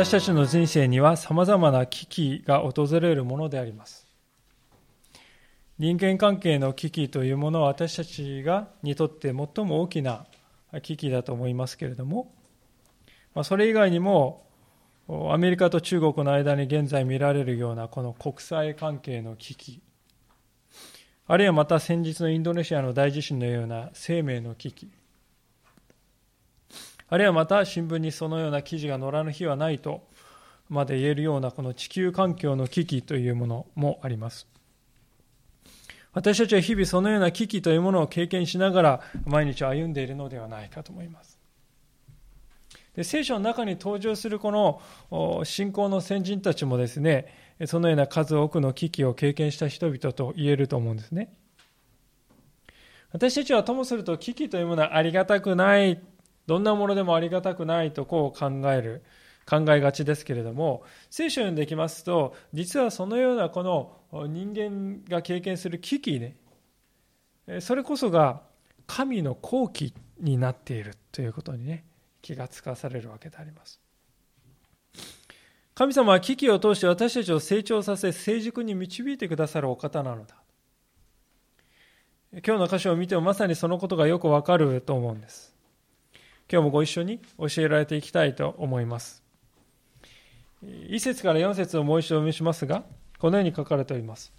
私たちの人生には様々な危機が訪れるものであります。人間関係の危機というものは私たちがにとって最も大きな危機だと思いますけれども、それ以外にもアメリカと中国の間に現在見られるようなこの国際関係の危機あるいはまた先日のインドネシアの大地震のような生命の危機あるいはまた新聞にそのような記事が載らぬ日はないとまで言えるようなこの地球環境の危機というものもあります。私たちは日々そのような危機というものを経験しながら毎日歩んでいるのではないかと思います。で聖書の中に登場するこの信仰の先人たちもですねそのような数多くの危機を経験した人々と言えると思うんですね。私たちはともすると危機というものはありがたくないどんなものでもありがたくないとこう考える考えがちですけれども聖書を読んでいきますと実はそのようなこの人間が経験する危機ねそれこそが神の好機になっているということにね気がつかされるわけであります。神様は危機を通して私たちを成長させ、成熟に導いてくださるお方なのだ。今日の箇所を見てもまさにそのことがよくわかると思うんです。今日もご一緒に教えられていきたいと思います。1節から4節をもう一度お見せしますが、このように書かれております。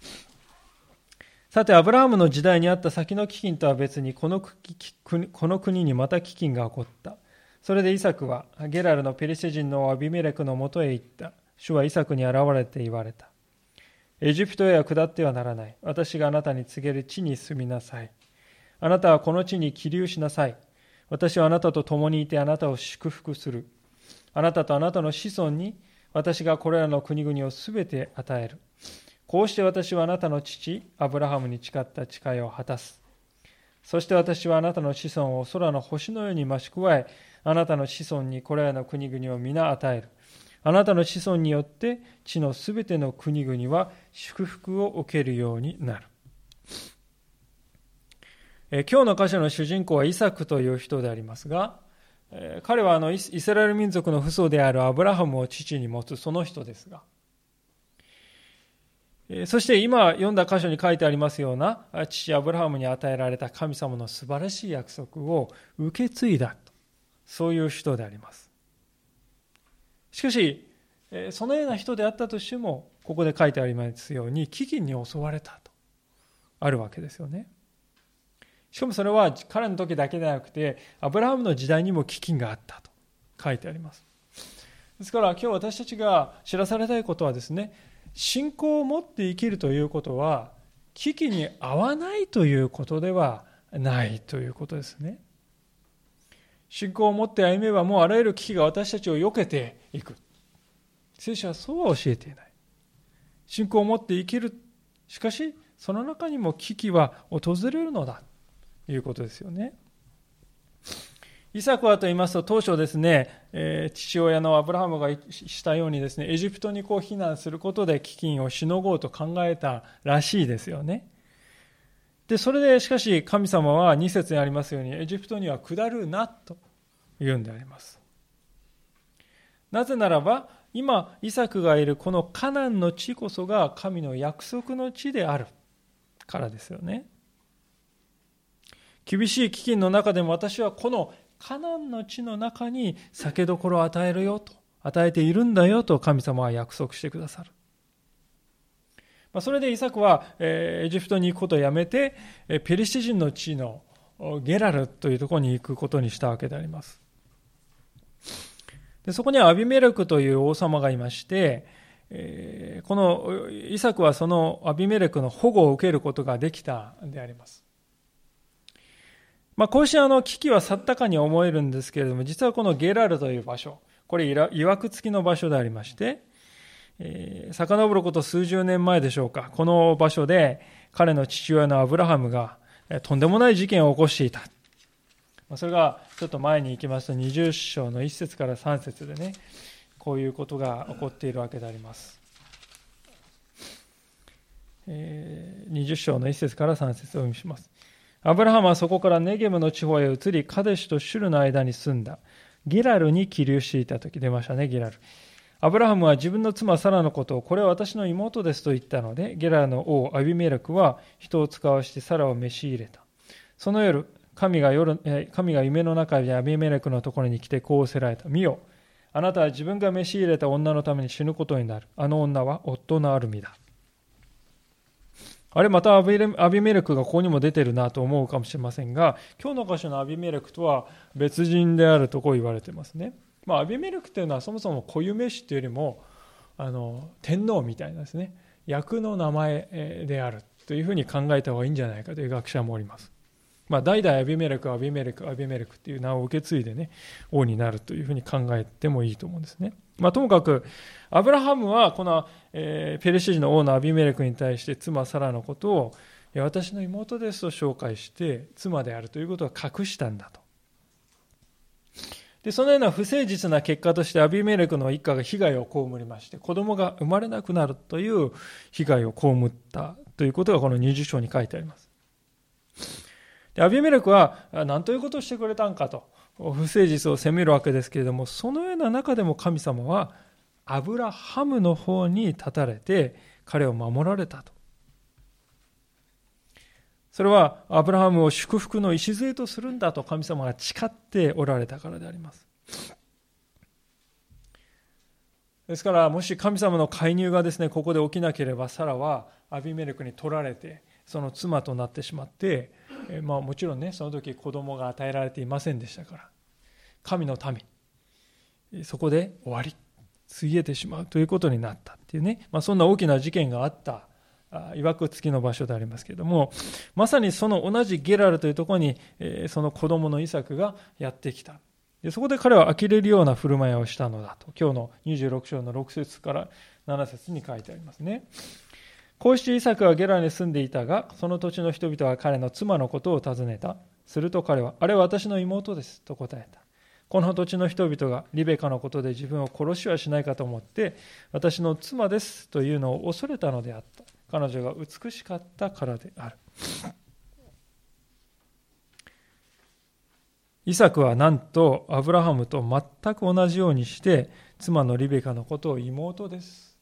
さて、アブラハムの時代にあった先の飢饉とは別にこのこの国にまた飢饉が起こった。それでイサクはゲラルのペリシテ人のアビメレクのもとへ行った。主はイサクに現れて言われた。エジプトへは下ってはならない。私があなたに告げる地に住みなさい。あなたはこの地に起立しなさい。私はあなたと共にいてあなたを祝福する。あなたとあなたの子孫に私がこれらの国々をすべて与える。こうして私はあなたの父、アブラハムに誓った誓いを果たす。そして私はあなたの子孫を空の星のように増し加え、あなたの子孫にこれらの国々を皆与える。あなたの子孫によって地のすべての国々は祝福を受けるようになる。え今日の箇所の主人公はイサクという人でありますが、え彼はあのイスラエル民族の父祖であるアブラハムを父に持つその人ですが、そして今読んだ箇所に書いてありますような父アブラハムに与えられた神様の素晴らしい約束を受け継いだそういう人であります。しかし、そのような人であったとしても、ここで書いてありますように、飢饉に襲われたと、あるわけですよね。しかもそれは彼の時だけではなくて、アブラハムの時代にも飢饉があったと書いてあります。ですから今日私たちが知らされたいことはですね、信仰を持って生きるということは、危機に合わないということではないということですね。信仰を持って歩めばもうあらゆる危機が私たちを避けていく。聖書はそうは教えていない。信仰を持って生きる。しかし、その中にも危機は訪れるのだ。ということですよね。イサクはと言いますと、当初ですね、え、父親のアブラハムがしたようにですね、エジプトにこう避難することで飢饉をしのごうと考えたらしいですよね。で、それでしかし神様は2節にありますように、エジプトには下るなと言うんであります。なぜならば、今、イサクがいるこのカナンの地こそが神の約束の地であるからですよね。厳しい飢饉の中でも私はこのカナンの地の中に酒どころを与えるよと、与えているんだよと神様は約束してくださる。まあ、それでイサクは、えー、エジプトに行くことをやめて、えペリシテ人の地のゲラルというところに行くことにしたわけであります。でそこにはアビメレクという王様がいまして、え、このイサクはそのアビメレクの保護を受けることができたであります。まあ、こうしてあの危機は去ったかに思えるんですけれども、実はこのゲラルという場所、これ、いわくつきの場所でありまして、えー、遡ること数十年前でしょうか、この場所で彼の父親のアブラハムがとんでもない事件を起こしていた。まそれがちょっと前に行きますと20章の1節から3節でね、こういうことが起こっているわけであります。えー、20章の1節から3節を読みします。アブラハムはそこからネゲムの地方へ移り、カデシュとシュルの間に住んだ。ギラルに起立していた時出ましたね、ギラル。アブラハムは自分の妻サラのことをこれは私の妹ですと言ったのでゲラルの王アビメレクは人を使わしてサラを召し入れたその夜神が夜神が夢の中でアビメレクのところに来てこうせられた見よあなたは自分が召し入れた女のために死ぬことになるあの女は夫のある身だあれ、またアビメルクがここにも出てるなと思うかもしれませんが、今日の箇所のアビメルクとは別人であるとこう言われてますね。まあ、アビメルクというのはそもそも固有名詞というよりも、あの天皇みたいなですね、役の名前であるというふうに考えた方がいいんじゃないかという学者もおります。まあ、代々アビメレク、アビメレク、アビメレクという名を受け継いでね、王になるというふうに考えてもいいと思うんですね。まあ、ともかく、アブラハムはこの、えー、ペレシジの王のアビメレクに対して妻サラのことを私の妹ですと紹介して妻であるということを隠したんだと。でそのような不誠実な結果としてアビメレクの一家が被害を被りまして子供が生まれなくなるという被害を被ったということがこの20章に書いてあります。でアビメレクは何ということをしてくれたんかと。不誠実を責めるわけですけれどもそのような中でも神様はアブラハムの方に立たれて彼を守られたと。それはアブラハムを祝福の礎とするんだと神様が誓っておられたからであります。ですからもし神様の介入がですねここで起きなければサラはアビメレクに取られてその妻となってしまってまあ、もちろんねその時子供が与えられていませんでしたから。神の民。そこで終わり。ついえてしまう。ということになったっていうね、まあ、そんな大きな事件があった。いわくつきの場所でありますけれども。まさにその同じゲラルというところに、えその子供のイサクがやってきた。でそこで彼は呆れるような振る舞いをしたのだと。今日の26章の6節から7節に書いてありますね。こうしてイサクはゲラに住んでいたが、その土地の人々は彼の妻のことを尋ねた。すると彼は、あれは私の妹です、と答えた。この土地の人々がリベカのことで自分を殺しはしないかと思って、私の妻ですというのを恐れたのであった。彼女が美しかったからである。イサクはなんとアブラハムと全く同じようにして妻のリベカのことを妹です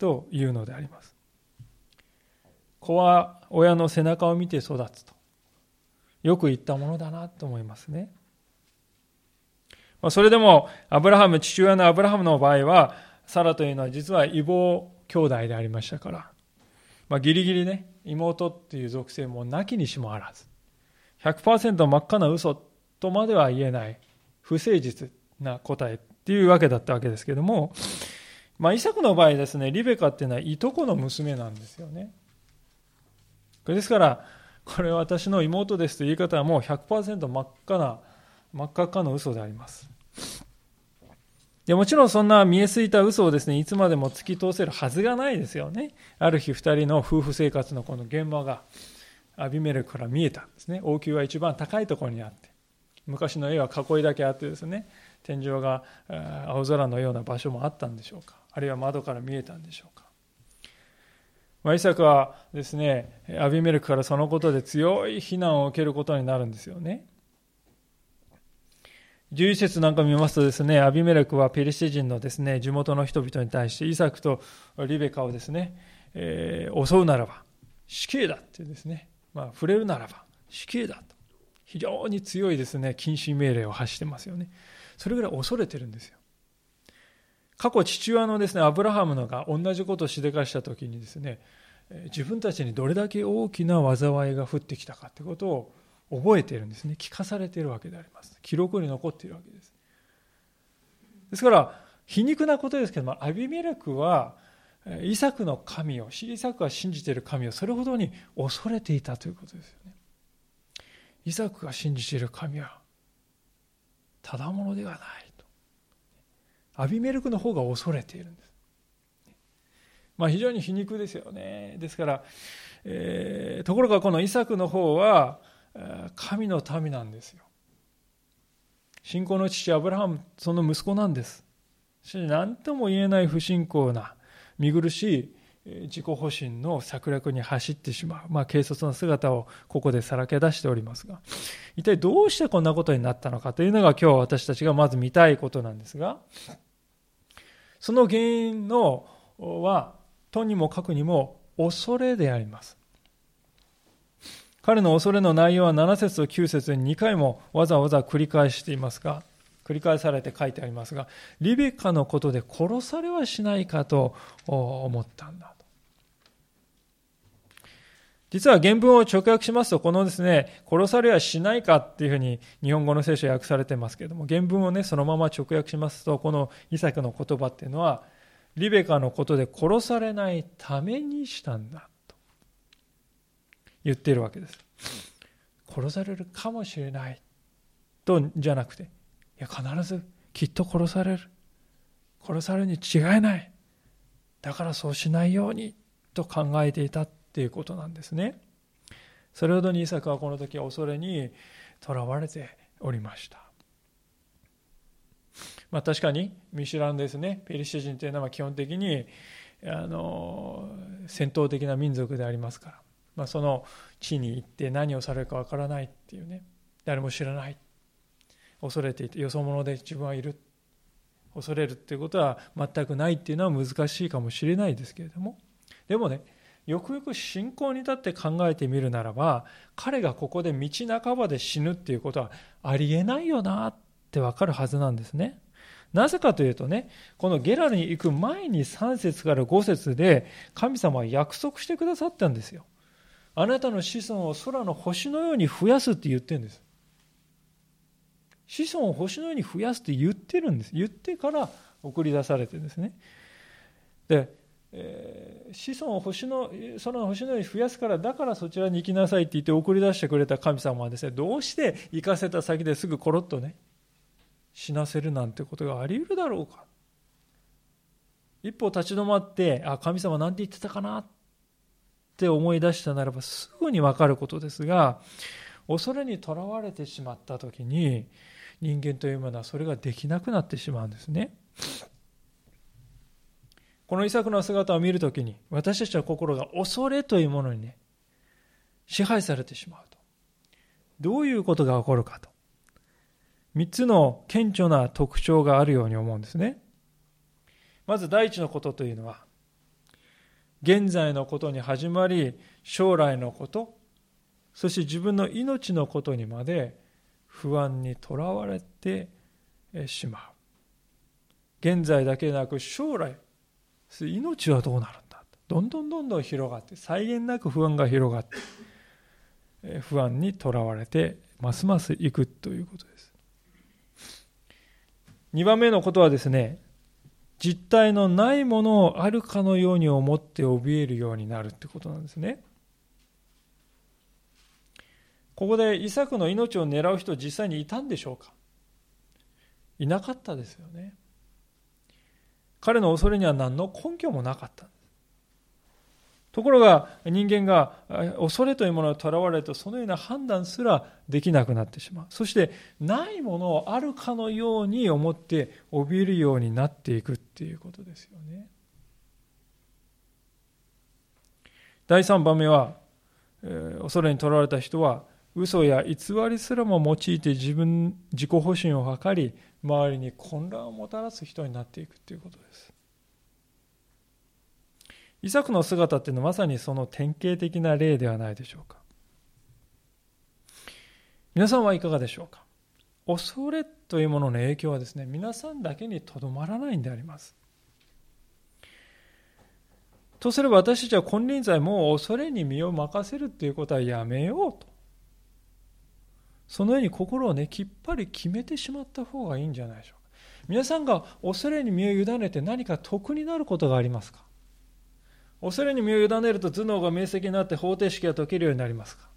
というのであります。子は親の背中を見て育つとよく言ったものだなと思いますね。それでもアブラハム父親のアブラハムの場合はサラというのは実は異母兄弟でありましたから、まあ、ギリギリね妹っていう属性もなきにしもあらず100%真っ赤な嘘とまでは言えない不誠実な答えっていうわけだったわけですけども、まあ、イサクの場合ですねリベカっていうのはいとこの娘なんですよね。ですから、これは私の妹ですという言い方はもう100%真っ赤な、真っ赤っかの嘘であります。でもちろんそんな見えすいた嘘をですね、いつまでも突き通せるはずがないですよね。ある日二人の夫婦生活のこの現場がアビメレクから見えたんですね。王宮は一番高いところにあって、昔の絵は囲いだけあってですね、天井が青空のような場所もあったんでしょうか。あるいは窓から見えたんでしょうか。ま、イサクはですね、アビメルクからそのことで強い非難を受けることになるんですよね。11節なんか見ますとですね、アビメレクはペリシテ人のですね、地元の人々に対してイサクとリベカをですね、えー、襲うならば死刑だってですね、まあ、触れるならば死刑だと。非常に強いですね、禁止命令を発してますよね。それぐらい恐れてるんですよ。過去父親のですねアブラハムのが同じことをしでかした時にですね自分たちにどれだけ大きな災いが降ってきたかということを覚えているんですね。聞かされているわけであります。記録に残っているわけです。ですから皮肉なことですけどもアビメレクはイサクの神をイサクが信じている神をそれほどに恐れていたということですよね。イサクが信じている神はただものではない。アビメルクの方が恐れているんです。まあ、非常に皮肉ですよね。ですから、えー、ところがこのイサクの方は神の民なんですよ。信仰の父アブラハムその息子なんです。し何とも言えない不信仰な見苦しい自己保身の策略に走ってしまう、まあ、軽率な姿をここでさらけ出しておりますが一体どうしてこんなことになったのかというのが今日私たちがまず見たいことなんですがその原因のは、とにもかくにも恐れであります。彼の恐れの内容は7節と9節に2回もわざわざ繰り返していますが、繰り返されて書いてありますが、リベカのことで殺されはしないかと思ったんだ。実は原文を直訳しますと、このですね、殺されはしないかっていうふうに日本語の聖書訳されてますけれども、原文をね、そのまま直訳しますと、このイサクの言葉っていうのは、リベカのことで殺されないためにしたんだと言っているわけです。殺されるかもしれないとじゃなくて、いや、必ずきっと殺される。殺されるに違いない。だからそうしないようにと考えていたっていうことなんですね。それほどにイサクはこの時恐れにとらわれておりました。まあ、確かに見知らんですね。ペリシテ人というのは基本的にあの戦闘的な民族でありますから、まあ、その地に行って何をされるかわからないっていうね。誰も知らない。恐れていてよそ者で自分はいる。恐れるっていうことは全くないっていうのは難しいかもしれないですけれども。でもねよくよく信仰に立って考えてみるならば彼がここで道半ばで死ぬっていうことはありえないよなってわかるはずなんですね。なぜかというとね、このゲラルに行く前に3節から5節で神様は約束してくださったんですよ。あなたの子孫を空の星のように増やすって言ってるんです。子孫を星のように増やすって言ってるんです。言ってから送り出されてるんですね。で、え、子孫を星の空の星のように増やすからだからそちらに行きなさいって言って送り出してくれた神様はですねどうして行かせた先ですぐコロッとね死なせるなんてことがあり得るだろうか。一歩立ち止まってあ神様何て言ってたかなって思い出したならばすぐに分かることですが恐れにとらわれてしまった時に人間というものはそれができなくなってしまうんですね。このイサクの姿を見るときに私たちの心が恐れというものにね支配されてしまうとどういうことが起こるかと3つの顕著な特徴があるように思うんですね。まず第一のことというのは、現在のことに始まり、将来のこと、そして自分の命のことにまで不安にとらわれてしまう。現在だけでなく将来、命はどうなるんだどんどんどんどん広がって、際限なく不安が広がって、不安にとらわれて、ますますいくということです。2番目のことはですね、実体のないものをあるかのように思って怯えるようになるってことなんですね。ここでイサクの命を狙う人実際にいたんでしょうかいなかったですよね。彼の恐れには何の根拠もなかった。ところが人間が恐れというものをとらわれるとそのような判断すらできなくなってしまう。そしてないものをあるかのように思って怯えるようになっていくっていうことですよね。第3番目は、恐れにとらわれた人は嘘や偽りすらも用いて自分自己保身を図り周りに混乱をもたらす人になっていくということですイサクの姿っていうのはまさにその典型的な例ではないでしょうか。皆さんはいかがでしょうか恐れというものの影響はですね、皆さんだけにとどまらないんであります。とすれば私たちは金輪際もう恐れに身を任せるということはやめようと。そのように心をね、きっぱり決めてしまった方がいいんじゃないでしょうか。皆さんが恐れに身を委ねて何か得になることがありますか？恐れに身を委ねると頭脳が明晰になって方程式が解けるようになりますか？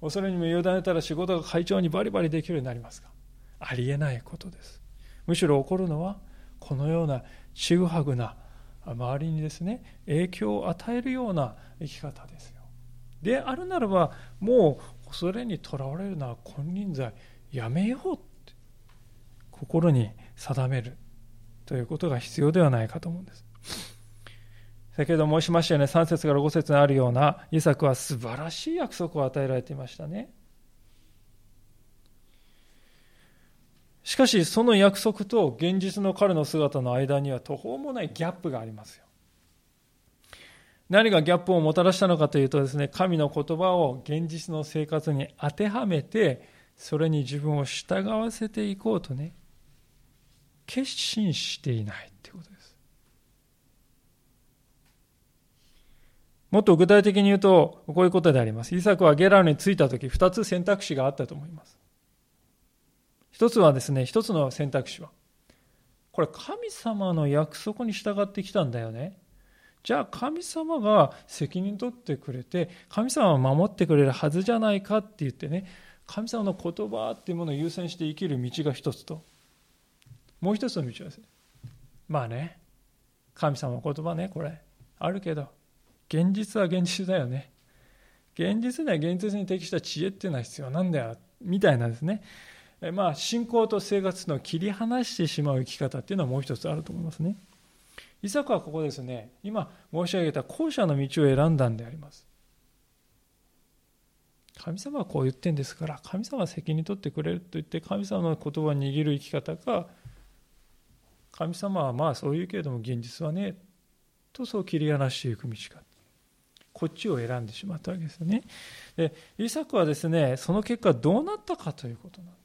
恐れに身を委ねたら仕事が会長にバリバリできるようになりますか？ありえないことです。むしろ起こるのはこのようなちぐはぐな周りにですね影響を与えるような生き方ですよ。であるならばもう恐れにとらわれるのは金輪際やめようって心に定めるということが必要ではないかと思うんです先ほど申しましたようね、3節から5節にあるような、イサクは素晴らしい約束を与えられていましたね。しかしその約束と現実の彼の姿の間には途方もないギャップがありますよ。何がギャップをもたらしたのかというとですね、神の言葉を現実の生活に当てはめて、それに自分を従わせていこうとね、決心していないということです。もっと具体的に言うと、こういうことであります。イサクはゲラルに着いたとき、二つ選択肢があったと思います。一つはですね、一つの選択肢は、これ神様の約束に従ってきたんだよね。じゃあ神様が責任取ってくれて、神様は守ってくれるはずじゃないかって言ってね、神様の言葉っていうものを優先して生きる道が一つと、もう一つの道はですね、まあね、神様の言葉ね、これ、あるけど、現実は現実だよね。現実には現実に適した知恵っていうのは必要なんだよ、みたいなですね。まあ、信仰と生活の切り離してしまう生き方っていうのはもう一つあると思いますね。イサクはここですね、今申し上げた後者の道を選んだんであります。神様はこう言ってんですから、神様は責任取ってくれると言って、神様の言葉を握る生き方が、神様はまあそう言うけれども現実はね、とそう切り離していく道か。こっちを選んでしまったわけですよね。で、イサクはですね、その結果どうなったかということなんです。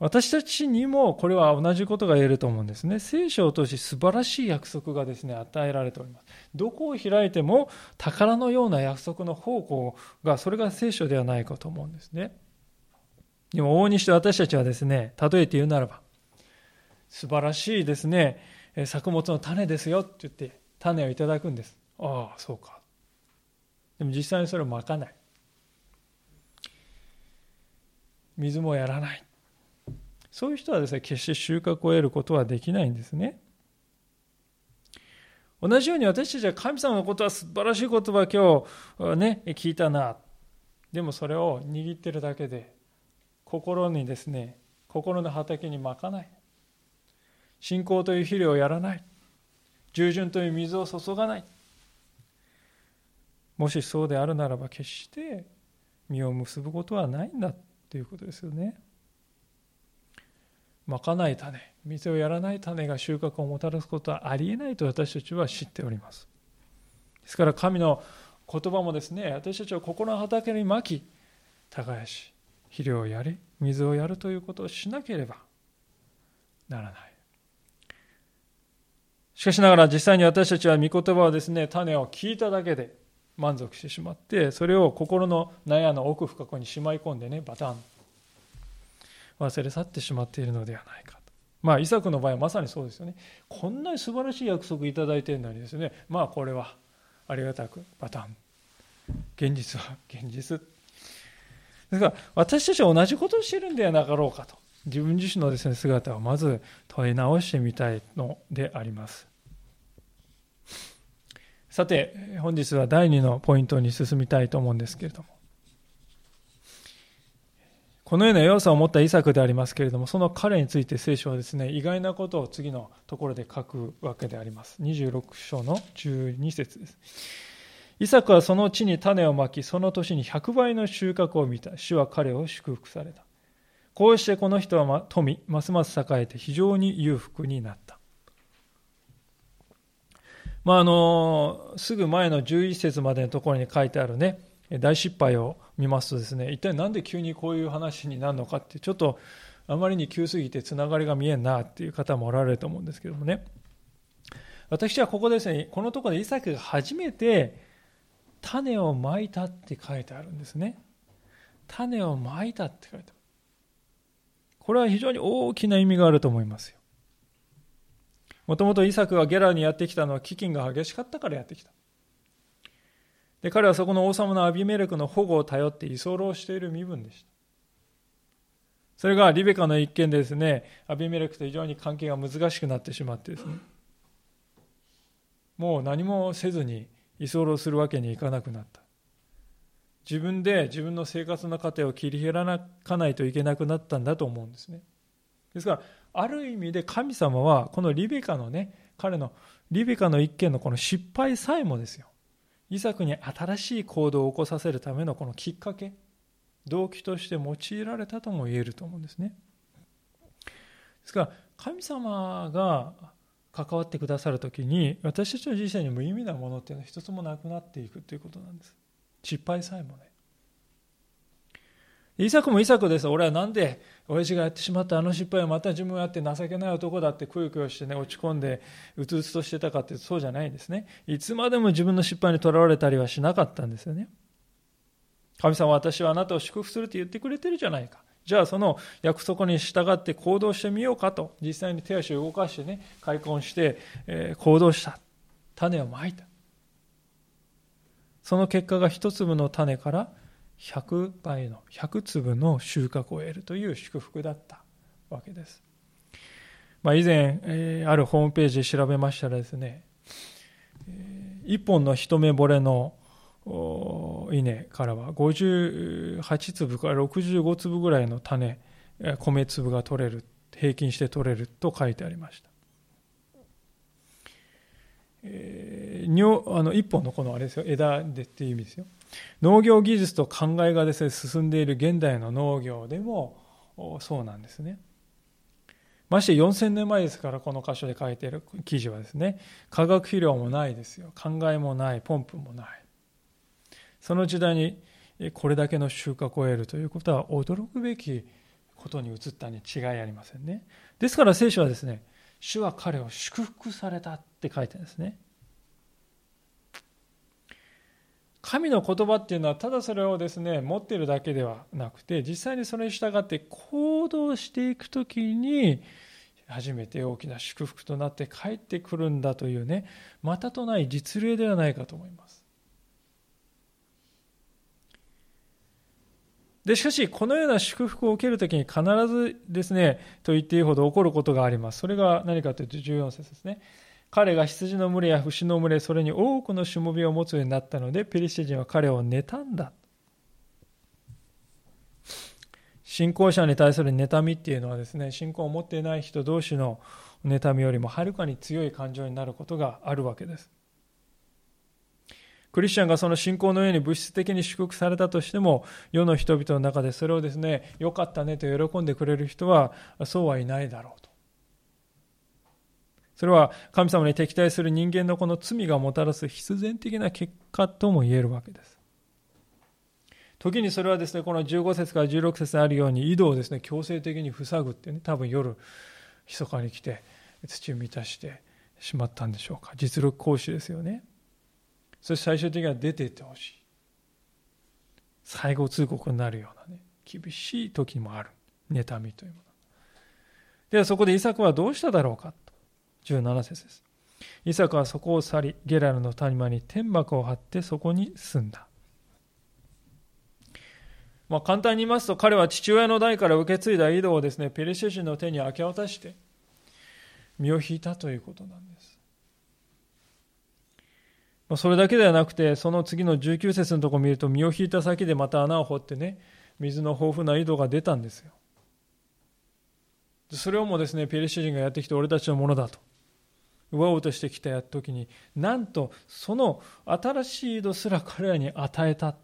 私たちにもこれは同じことが言えると思うんですね。聖書を通し素晴らしい約束がですね、与えられております。どこを開いても宝のような約束の方向が、それが聖書ではないかと思うんですね。でも往々にして私たちはですね、例えて言うならば、素晴らしいですね、作物の種ですよって言って種をいただくんです。ああ、そうか。でも実際にそれをまかない。水もやらない。そういう人はですね、決して収穫を得ることはできないんですね。同じように私たちは神様のことは素晴らしい言葉を今日ね、聞いたな。でもそれを握ってるだけで、心にですね、心の畑にまかない。信仰という肥料をやらない。従順という水を注がない。もしそうであるならば決して実を結ぶことはないんだということですよね。まかない種水をやらない種が収穫をもたらすことはありえないと私たちは知っております。ですから神の言葉もですね私たちは心の畑にまき耕し肥料をやり水をやるということをしなければならない。しかしながら実際に私たちは御言葉をですね種を聞いただけで満足してしまってそれを心の納屋の奥深くにしまい込んでねバタン忘れ去ってしまっているのではないかと。まあ、イサクの場合はまさにそうですよね。こんなに素晴らしい約束いただいているのにですね、まあこれはありがたくパターン。現実は現実。ですから私たちは同じことをしているんではなかろうかと。自分自身のですね、姿をまず問い直してみたいのであります。さて、本日は第2のポイントに進みたいと思うんですけれども。このような要素を持ったイサクでありますけれども、その彼について聖書はですね、意外なことを次のところで書くわけであります。26章の12節です。イサクはその地に種をまき、その年に100倍の収穫を見た。主は彼を祝福された。こうしてこの人は富、ますます栄えて非常に裕福になった。まあ、あの、すぐ前の11節までのところに書いてあるね、大失敗を見ますとですね、一体何で急にこういう話になるのかって、ちょっとあまりに急すぎてつながりが見えんなっていう方もおられると思うんですけどもね。私はここですね、このところでイサクが初めて種をまいたって書いてあるんですね。種をまいたって書いてある。これは非常に大きな意味があると思いますよ。もともとイサクがゲラにやってきたのは飢饉が激しかったからやってきた。で彼はそこの王様のアビメレクの保護を頼って居候している身分でした。それがリベカの一件でですねアビメレクと非常に関係が難しくなってしまってですねもう何もせずに居候するわけにいかなくなった。自分で自分の生活の糧を切り開かないといけなくなったんだと思うんですね。ですからある意味で神様はこのリベカのね彼のリベカの一件のこの失敗さえもですよイサクに新しい行動を起こさせるためのこのきっかけ動機として用いられたとも言えると思うんですね。ですから神様が関わってくださる時に私たちの人生に無意味なものっていうのは一つもなくなっていくということなんです。失敗さえもね。イサクもイサクです。俺はなんで親父がやってしまったあの失敗をまた自分がやって情けない男だってくよくよしてね、落ち込んでうつうつとしてたかってそうじゃないんですね。いつまでも自分の失敗にとらわれたりはしなかったんですよね。神様私はあなたを祝福するって言ってくれてるじゃないか。じゃあその約束に従って行動してみようかと、実際に手足を動かしてね、開墾して、えー、行動した。種をまいた。その結果が一粒の種から100倍の100粒の収穫を得るという祝福だったわけです。まあ、以前、えー、あるホームページで調べましたらですね、えー、1本の一目惚れの稲からは58粒から65粒ぐらいの種米粒が取れる平均して取れると書いてありました、えー、あの1本のこのあれですよ枝でっていう意味ですよ農業技術と考えがですね進んでいる現代の農業でもそうなんですねまして4000年前ですからこの箇所で書いている記事はですね化学肥料もないですよ考えもないポンプもないその時代にこれだけの収穫を得るということは驚くべきことに移ったに違いありませんね。ですから聖書はですね、主は彼を祝福されたって書いてるんですね。神の言葉っていうのはただそれをですね持ってるだけではなくて実際にそれに従って行動していくときに初めて大きな祝福となって帰ってくるんだというねまたとない実例ではないかと思います。で、しかし、このような祝福を受けるときに必ずですね、と言っていいほど起こることがあります。それが何かというと14節ですね。彼が羊の群れや牛の群れ、それに多くのしもべを持つようになったので、ペリシテ人は彼を妬んだ。信仰者に対する妬みっていうのはですね、信仰を持っていない人同士の妬みよりもはるかに強い感情になることがあるわけです。クリスチャンがその信仰のように物質的に祝福されたとしても、世の人々の中でそれをですね、良かったねと喜んでくれる人は、そうはいないだろうと。それは神様に敵対する人間のこの罪がもたらす必然的な結果とも言えるわけです。時にそれはですね、この15節から16節にあるように、井戸をですね、強制的に塞ぐってね、多分夜、密かに来て、土を満たしてしまったんでしょうか。実力行使ですよね。そして最終的には出ていってほしい。最後通告になるようなね、厳しい時もある。妬みというもの。ではそこでイサクはどうしただろうか。17節です。イサクはそこを去り、ゲラルの谷間に天幕を張ってそこに住んだ。まあ、簡単に言いますと彼は父親の代から受け継いだ井戸をですね、ペリシェ人の手に明け渡して身を引いたということなんです。まあそれだけではなくて、その次の19節のところを見ると、身を引いた先でまた穴を掘ってね、水の豊富な井戸が出たんですよ。それをもですね、ペリシェ人がやってきて俺たちのものだと。奪おうとしてきた時に、なんとその新しい井戸すら彼らに与えた。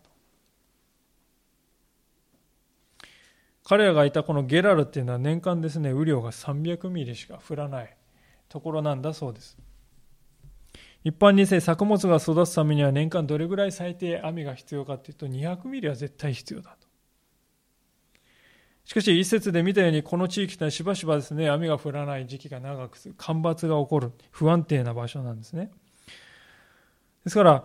彼らがいたこのゲラルっていうのは年間ですね、雨量が300ミリしか降らないところなんだそうです。一般にせ作物が育つためには年間どれぐらい最低雨が必要かというと200ミリは絶対必要だと。しかし一節で見たようにこの地域というのはしばしばですね雨が降らない時期が長く干ばつが起こる不安定な場所なんですね。ですから、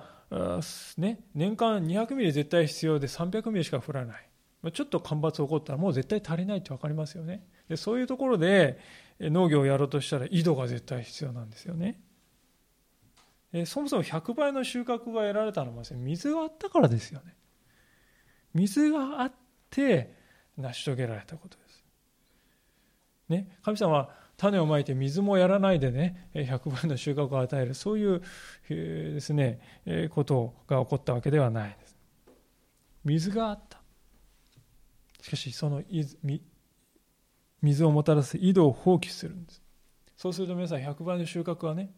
ね、年間200ミリ絶対必要で300ミリしか降らない。ちょっと干ばつ起こったらもう絶対足りないって分かりますよね。でそういうところで農業をやろうとしたら井戸が絶対必要なんですよね。そもそも100倍の収穫が得られたのは水があったからですよね。水があって成し遂げられたことです。ね、神様は種をまいて水もやらないでね100倍の収穫を与えるそういうですねことが起こったわけではないです。水があった。しかしその水をもたらす井戸を放棄するんです。そうすると皆さん100倍の収穫はね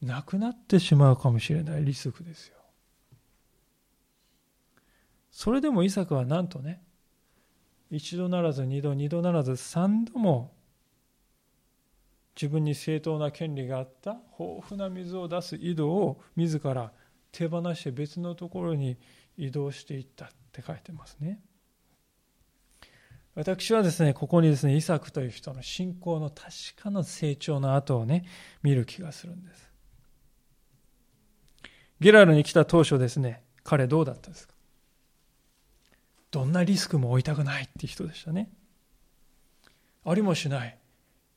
なくなってしまうかもしれないリスクですよ。それでもイサクはなんとね、一度ならず二度、二度ならず三度も自分に正当な権利があった豊富な水を出す井戸を自ら手放して別のところに移動していったって書いてますね。私はですね、ここにですね、イサクという人の信仰の確かな成長の後をね、見る気がするんです。ゲラルに来た当初ですね、彼どうだったんですか？どんなリスクも負いたくないっていう人でしたね。ありもしない。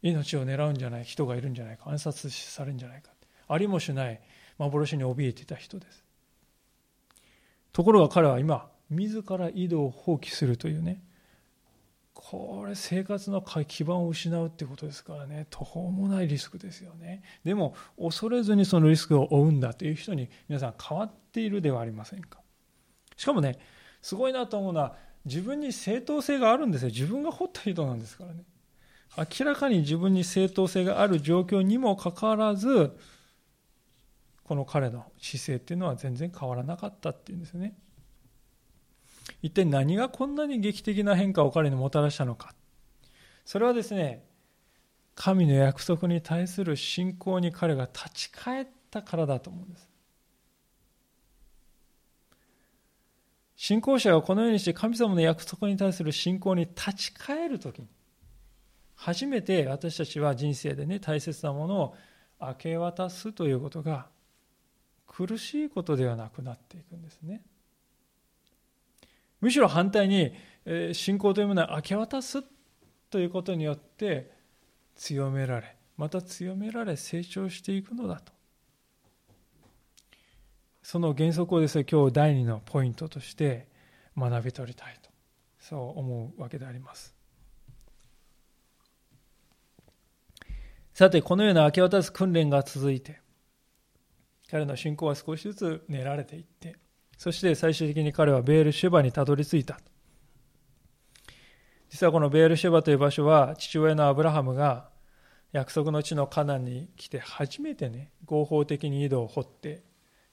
命を狙うんじゃない人がいるんじゃないか。暗殺されるんじゃないか。ありもしない幻に怯えてた人です。ところが彼は今、自ら井戸を放棄するというね、これ生活の基盤を失うってことですからね途方もないリスクですよねでも恐れずにそのリスクを負うんだという人に皆さん変わっているではありませんかしかもねすごいなと思うのは自分に正当性があるんですよ。自分が掘った人なんですからね。明らかに自分に正当性がある状況にもかかわらずこの彼の姿勢っていうのは全然変わらなかったっていうんですね。一体何がこんなに劇的な変化を彼にもたらしたのか。それはですね神の約束に対する信仰に彼が立ち返ったからだと思うんです。信仰者がこのようにして神様の約束に対する信仰に立ち返るときに初めて私たちは人生でね大切なものを明け渡すということが苦しいことではなくなっていくんですね。むしろ反対に信仰というものは明け渡すということによって強められまた強められ成長していくのだとその原則をですね今日第2のポイントとして学び取りたいとそう思うわけでありますさてこのような明け渡す訓練が続いて彼の信仰は少しずつ練られていってそして最終的に彼はベールシェバにたどり着いた。実はこのベールシェバという場所は父親のアブラハムが約束の地のカナンに来て初めてね合法的に井戸を掘って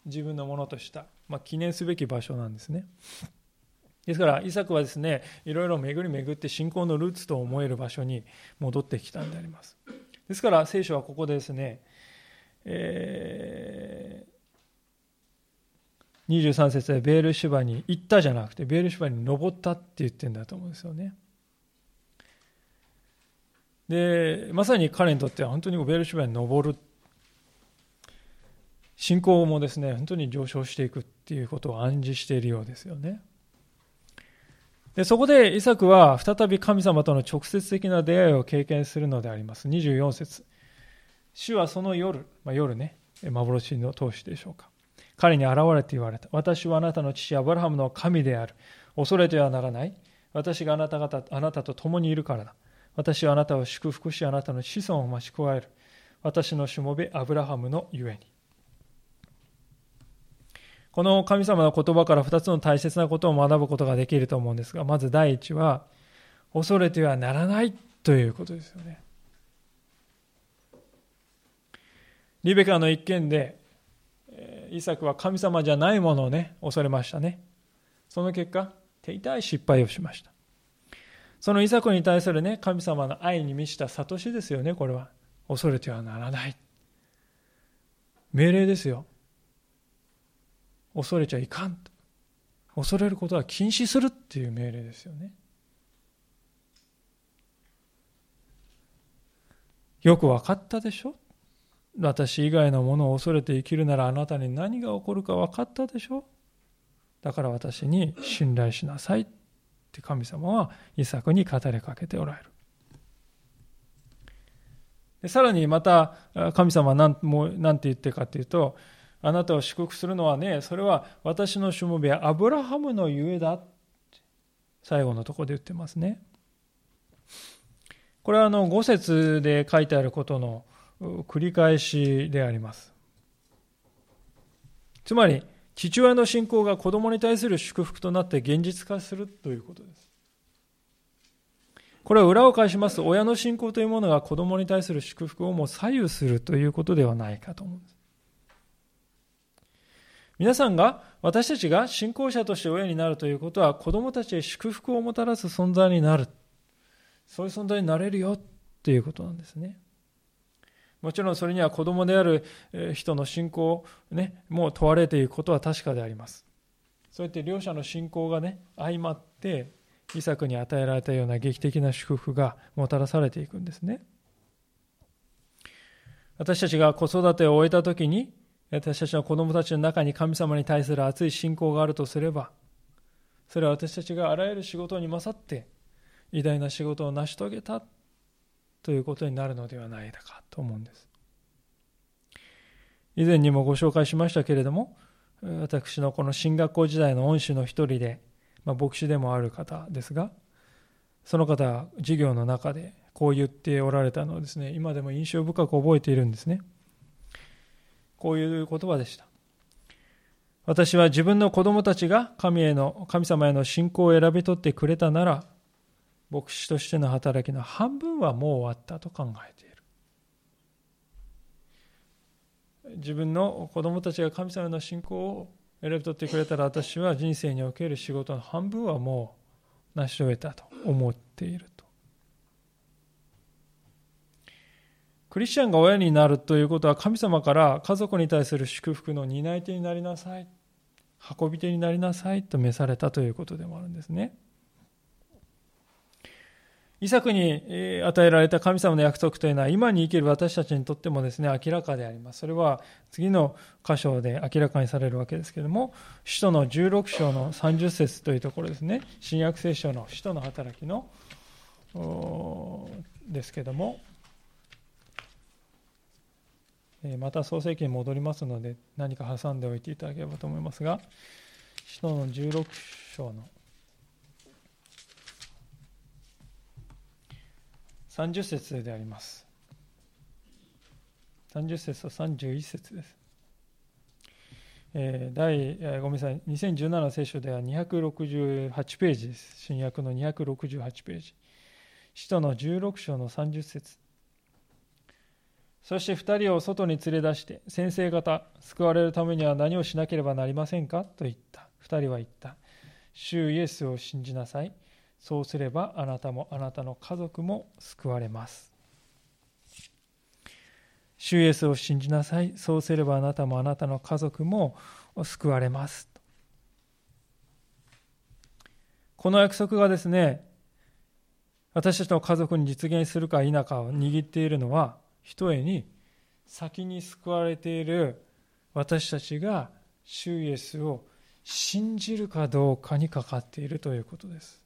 自分のものとした、まあ、記念すべき場所なんですね。ですからイサクはですねいろいろ巡り巡って信仰のルーツと思える場所に戻ってきたんであります。ですから聖書はここでですね、えー23節でベールシュバに行ったじゃなくてベールシュバに登ったって言ってるんだと思うんですよね。でまさに彼にとっては本当にベールシュバに登る信仰もですね本当に上昇していくっていうことを暗示しているようですよねでそこでイサクは再び神様との直接的な出会いを経験するのであります24節主はその夜、まあ、夜ね幻の通しでしょうか彼に現れて言われた。私はあなたの父アブラハムの神である。恐れてはならない。私があなた方、あなたと共にいるからだ。私はあなたを祝福し、あなたの子孫を増し加える。私のしもべアブラハムのゆえに。この神様の言葉から2つの大切なことを学ぶことができると思うんですが、まず第一は、恐れてはならないということですよね。リベカの一件でイサクは神様じゃないものをね、恐れましたね。その結果、手痛い失敗をしました。そのイサクに対するね、神様の愛に満ちた悟しですよね、これは。恐れてはならない。命令ですよ。恐れちゃいかんと。恐れることは禁止するっていう命令ですよね。よく分かったでしょ？私以外のものを恐れて生きるならあなたに何が起こるか分かったでしょ？だから私に信頼しなさいって神様はイサクに語りかけておられる。でさらにまた神様は何も何て言ってるかというとあなたを祝福するのはねそれは私のしもべアブラハムのゆえだ最後のところで言ってますね。これはあの5節で書いてあることの繰り返しであります。つまり、父親の信仰が子供に対する祝福となって現実化するということです。これは裏を返しますと、親の信仰というものが子供に対する祝福をも左右するということではないかと思うんです。皆さんが私たちが信仰者として親になるということは子供たちへ祝福をもたらす存在になる。そういう存在になれるよということなんですね。もちろんそれには子供である人の信仰、ね、もう問われていくことは確かであります。そうやって両者の信仰がね、相まって、イサクに与えられたような劇的な祝福がもたらされていくんですね。私たちが子育てを終えたときに、私たちの子供たちの中に神様に対する熱い信仰があるとすれば、それは私たちがあらゆる仕事に勝って、偉大な仕事を成し遂げたということになるのではないかと思うんです。以前にもご紹介しましたけれども、私のこの進学校時代の恩師の一人で、まあ、牧師でもある方ですが、その方、授業の中でこう言っておられたのをですね、今でも印象深く覚えているんですね。こういう言葉でした。私は自分の子供たちが神への、神様への信仰を選び取ってくれたなら、牧師としての働きの半分はもう終わったと考えている。自分の子供たちが神様の信仰を選び取ってくれたら私は人生における仕事の半分はもう成し遂げたと思っている。クリスチャンが親になるということは神様から家族に対する祝福の担い手になりなさい、運び手になりなさいと召されたということでもあるんですね。イサクに与えられた神様の約束というのは今に生きる私たちにとってもですね明らかであります。それは次の箇所で明らかにされるわけですけれども、使徒の16章の30節というところですね、新約聖書の使徒の働きのですけども、また創世記に戻りますので何か挟んでおいていただければと思いますが使徒の16章の30節であります。30節と31節です。え第ごめんなさい。2017聖書では268ページです。新約の268ページ。使徒の16章の30節。そして2人を外に連れ出して、先生方、救われるためには何をしなければなりませんか？と言った。2人は言った。主イエスを信じなさい。そうすればあなたもあなたの家族も救われます。主イエスを信じなさい。そうすればあなたもあなたの家族も救われます。この約束がですね、私たちの家族に実現するか否かを握っているのは、ひとえに先に救われている私たちが主イエスを信じるかどうかにかかっているということです。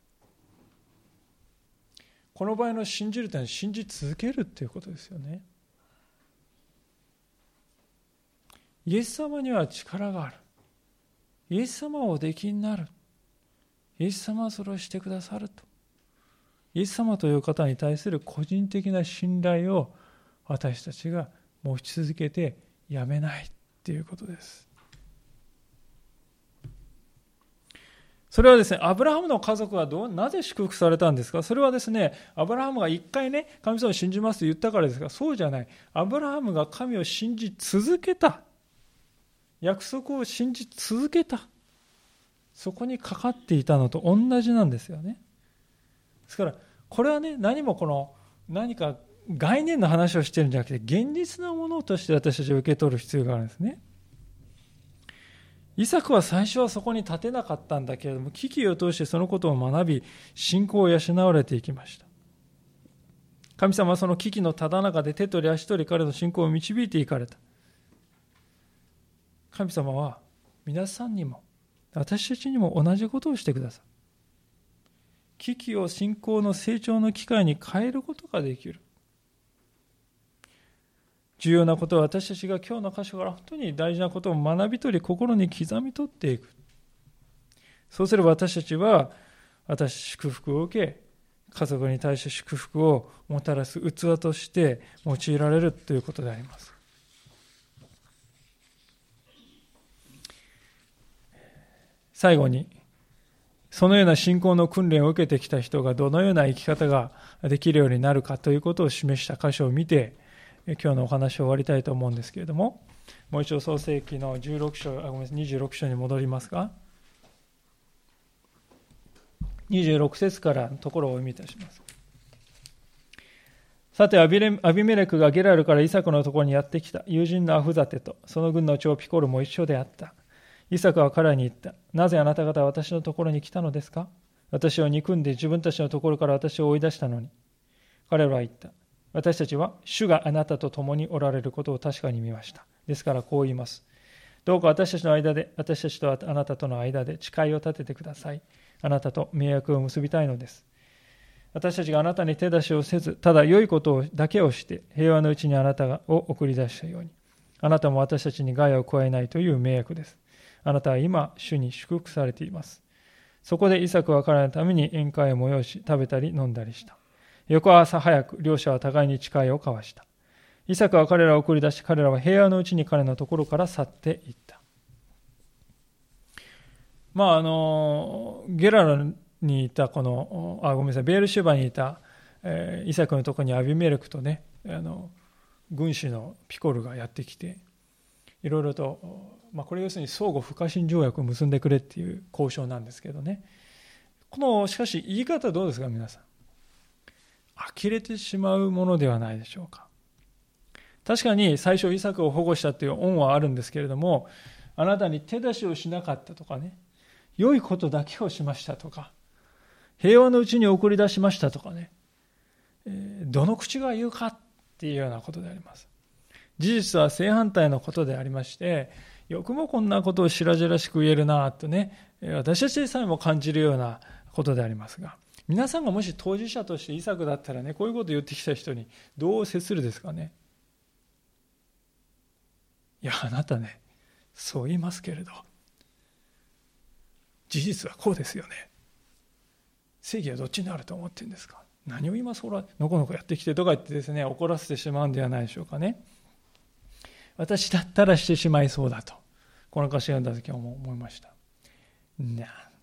この場合の信じるというのは信じ続けるということですよね。イエス様には力がある。イエス様をおできになる。イエス様はそれをしてくださると。イエス様という方に対する個人的な信頼を私たちが持ち続けてやめないっていうことです。それはですね、アブラハムの家族はどうなぜ祝福されたんですか？それはですね、アブラハムが一回ね、神様を信じますと言ったからですが、そうじゃない。アブラハムが神を信じ続けた。約束を信じ続けた。そこにかかっていたのと同じなんですよね。ですから、これはね、何もこの、何か概念の話をしてるんじゃなくて、現実なものとして私たちは受け取る必要があるんですね。イサクは最初はそこに立てなかったんだけれども、危機を通してそのことを学び、信仰を養われていきました。神様はその危機のただ中で手取り足取り彼の信仰を導いていかれた。神様は皆さんにも、私たちにも同じことをしてください。危機を信仰の成長の機会に変えることができる。重要なことは私たちが今日の箇所から本当に大事なことを学び取り心に刻み取っていく。そうすれば私たちは私祝福を受け家族に対して祝福をもたらす器として用いられるということであります。最後にそのような信仰の訓練を受けてきた人がどのような生き方ができるようになるかということを示した箇所を見て今日のお話を終わりたいと思うんですけれども、もう一度創世記の16章、あごめんなさい、26章に戻りますが、26節からのところをお読みいたします。さてアビメレクがゲラルからイサクのところにやってきた友人のアフザテとその軍の長ピコルも一緒であった。イサクは彼に言った。なぜあなた方は私のところに来たのですか私を憎んで自分たちのところから私を追い出したのに。彼らは言った。私たちは主があなたと共におられることを確かに見ました。ですからこう言います。どうか私たちの間で、私たちとあなたとの間で誓いを立ててください。あなたと迷惑を結びたいのです。私たちがあなたに手出しをせず、ただ良いことだけをして、平和のうちにあなたを送り出したように。あなたも私たちに害を加えないという迷惑です。あなたは今、主に祝福されています。そこでイサクは彼のために宴会を催し、食べたり飲んだりした。翌朝早く、両者は互いに誓いを交わした。イサクは彼らを送り出し、彼らは平和のうちに彼のところから去っていった。まあ、あの、ゲラルにいたこの、あ、ごめんなさい、ベールシュバにいた、えー、イサクのところにアビメレクとね、あの、軍師のピコルがやってきて、いろいろと、まあ、これ要するに相互不可侵条約を結んでくれっていう交渉なんですけどね。この、しかし言い方どうですか、皆さん。呆れてしまうものではないでしょうか。確かに最初イサクを保護したっていう恩はあるんですけれども、あなたに手出しをしなかったとかね、良いことだけをしましたとか、平和のうちに送り出しましたとかね、どの口が言うかっていうようなことであります。事実は正反対のことでありまして、よくもこんなことを白々しく言えるなとね、私たちさえも感じるようなことでありますが、皆さんがもし当事者としてイサクだったらね、こういうことを言ってきた人にどう接するですかね？いや、あなたね、そう言いますけれど、事実はこうですよね。正義はどっちにあると思ってるんですか？何を今そらのこのこやってきてとか言ってですね怒らせてしまうんではないでしょうかね私だったらしてしまいそうだとこの歌詞を読んだ時は思いました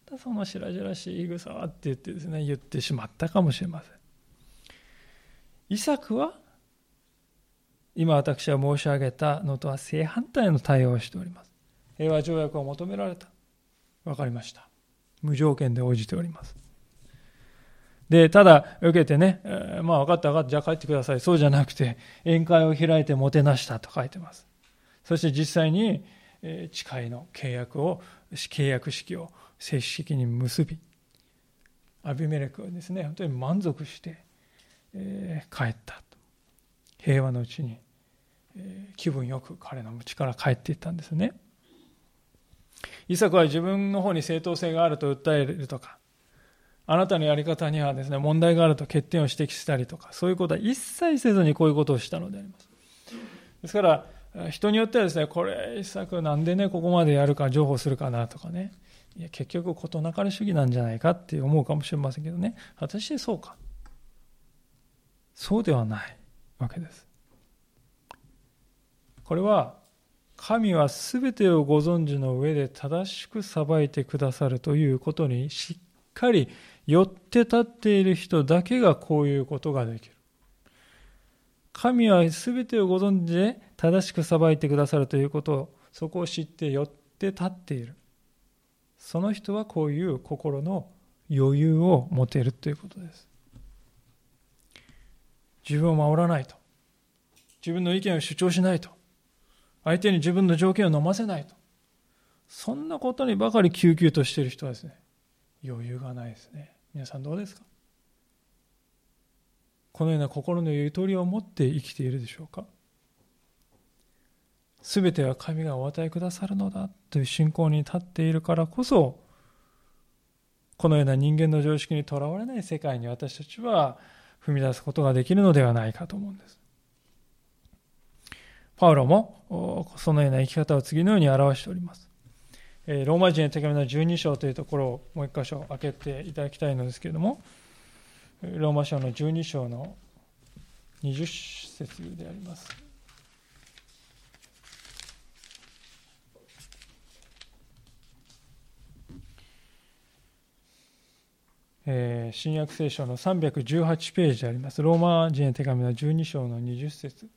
だその白々しい草はって言ってですね言ってしまったかもしれませんイサクは今私は申し上げたのとは正反対の対応をしております平和条約を求められた分かりました。無条件で応じております。で、ただ、受けてね、えー、まあ分かった分かった、じゃあ帰ってください。そうじゃなくて、宴会を開いてもてなしたと書いてます。そして実際に、誓いの契約を、契約式を正式に結び、アビメレクはですね、本当に満足して、えー、帰ったと。平和のうちに、えー、気分よく彼の家から帰っていったんですね。イサクは自分の方に正当性があると訴えるとか、あなたのやり方にはですね、問題があると欠点を指摘したりとか、そういうことは一切せずにこういうことをしたのであります。ですから、人によってはですね、これ、イサクなんでね、ここまでやるか、譲歩するかなとかね、いや結局事なかれ主義なんじゃないかって思うかもしれませんけどね、果たしてそうか。そうではないわけです。これは神は全てをご存知の上で正しく裁いてくださるということにしっかり寄って立っている人だけがこういうことができる。神は全てをご存知で正しく裁いてくださるということをそこを知って寄って立っている。その人はこういう心の余裕を持てるということです。自分を守らないと。自分の意見を主張しないと。相手に自分の条件を飲ませないと。そんなことにばかり救急としている人はですね、余裕がないですね。皆さんどうですか？このような心のゆとりを持って生きているでしょうか？すべては神がお与えくださるのだという信仰に立っているからこそ、このような人間の常識にとらわれない世界に私たちは踏み出すことができるのではないかと思うんです。パウロもそのような生き方を次のように表しております。ローマ人への手紙の12章というところをもう一箇所開けていただきたいのですけれども、ローマ書の12章の20節であります。えー、新約聖書の318ページであります。ローマ人へ手紙の12章の20節。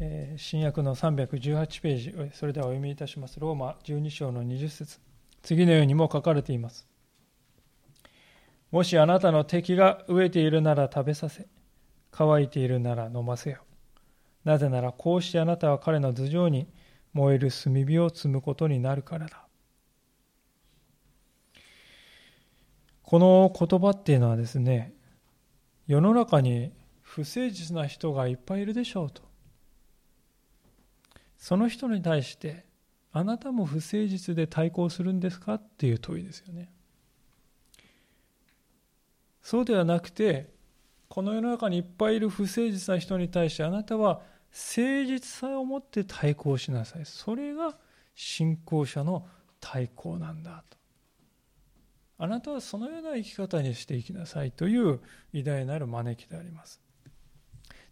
えー、新約の318ページそれではお読みいたします。ローマ12章の20節。次のようにも書かれています。もしあなたの敵が飢えているなら食べさせ乾いているなら飲ませよ。なぜならこうしてあなたは彼の頭上に燃える炭火を積むことになるからだ。この言葉っていうのはですね、世の中に不誠実な人がいっぱいいるでしょうと。その人に対して、あなたも不誠実で対抗するんですかっていう問いですよね。そうではなくて、この世の中にいっぱいいる不誠実な人に対してあなたは誠実さを持って対抗しなさい。それが信仰者の対抗なんだと。あなたはそのような生き方にしていきなさいという偉大なる招きであります。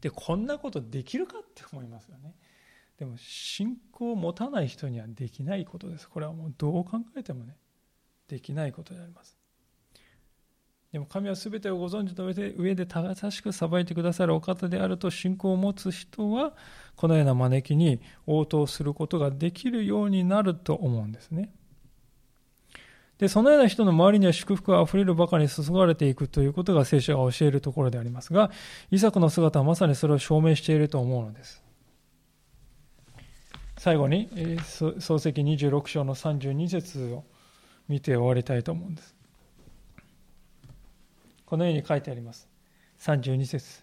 で、こんなことできるかって思いますよね。でも、信仰を持たない人にはできないことです。これはもうどう考えてもね、できないことであります。でも神は全てをご存知の上で上で正しく裁いてくださるお方であると信仰を持つ人はこのような招きに応答することができるようになると思うんですね。で、そのような人の周りには祝福が溢れるばかりに注がれていくということが聖書が教えるところでありますが、イサクの姿はまさにそれを証明していると思うのです。最後に、創世記26章の32節を見て終わりたいと思うんです。このように書いてあります。32節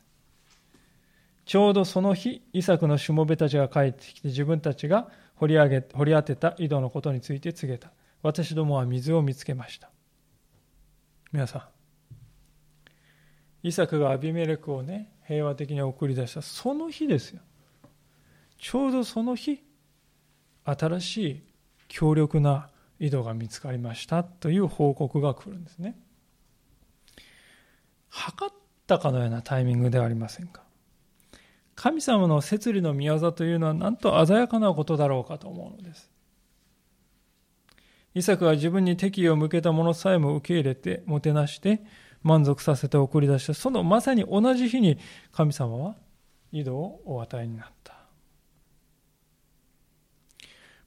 ちょうどその日、イサクのしもべたちが帰ってきて自分たちが掘り上げ掘り当てた井戸のことについて告げた。私どもは水を見つけました。皆さん、イサクがアビメレクをね、平和的に送り出したその日ですよ。ちょうどその日、新しい強力な井戸が見つかりましたという報告が来るんですね。測ったかのようなタイミングではありませんか？神様の摂理の御業というのはなんと鮮やかなことだろうかと思うのです。イサクは自分に敵意を向けた者さえも受け入れて、もてなして、満足させて送り出した、そのまさに同じ日に神様は井戸をお与えになった。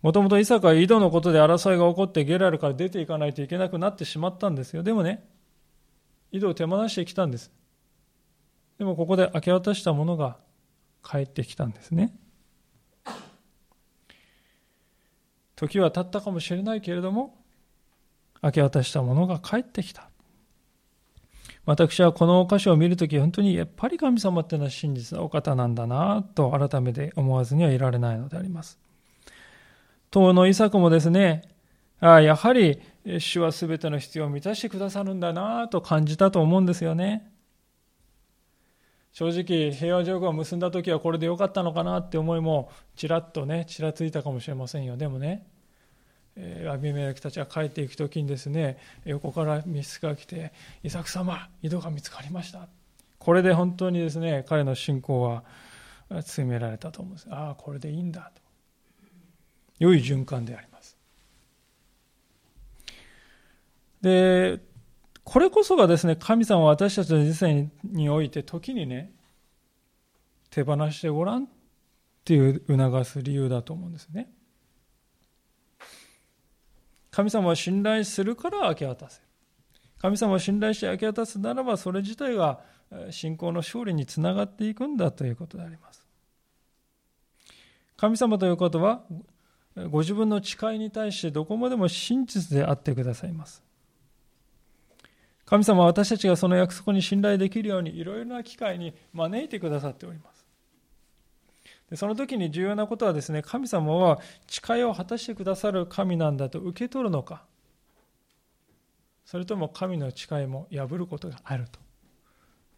もともとイサクは井戸のことで争いが起こってゲラルから出ていかないといけなくなってしまったんですよ。でもね、井戸を手放してきたんです。でもここで明け渡したものが帰ってきたんですね。時は経ったかもしれないけれども、明け渡したものが帰ってきた。私はこの箇所を見るとき、本当にやっぱり神様ってのは真実なお方なんだなと改めて思わずにはいられないのであります。当のイサクもですね、あやはり主は全ての必要を満たしてくださるんだなと感じたと思うんですよね。正直平和条項を結んだ時はこれでよかったのかなって思いもちらっとねちらついたかもしれませんよ。でもねアビメレクたちが帰っていく時にですね横から密室が来て「イサク様井戸が見つかりました」これで本当にですね彼の信仰は詰められたと思うんです。ああこれでいいんだと。良い循環でありでこれこそがですね神様は私たちの人生において時にね手放してごらんっていう促す理由だと思うんですね神様を信頼するから明け渡せ。神様を信頼して明け渡すならば、それ自体が信仰の勝利につながっていくんだということであります。神様ということは、ご自分の誓いに対してどこまでも真実であってくださいます。神様は私たちがその約束に信頼できるようにいろいろな機会に招いてくださっておりますで。その時に重要なことはですね、神様は誓いを果たしてくださる神なんだと受け取るのか、それとも神の誓いも破ることがあると。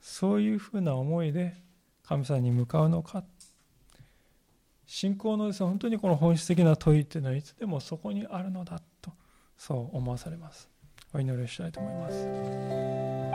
そういうふうな思いで神様に向かうのか。信仰のですね、本当にこの本質的な問いっていうのはいつでもそこにあるのだと、そう思わされます。お祈りしたいと思います。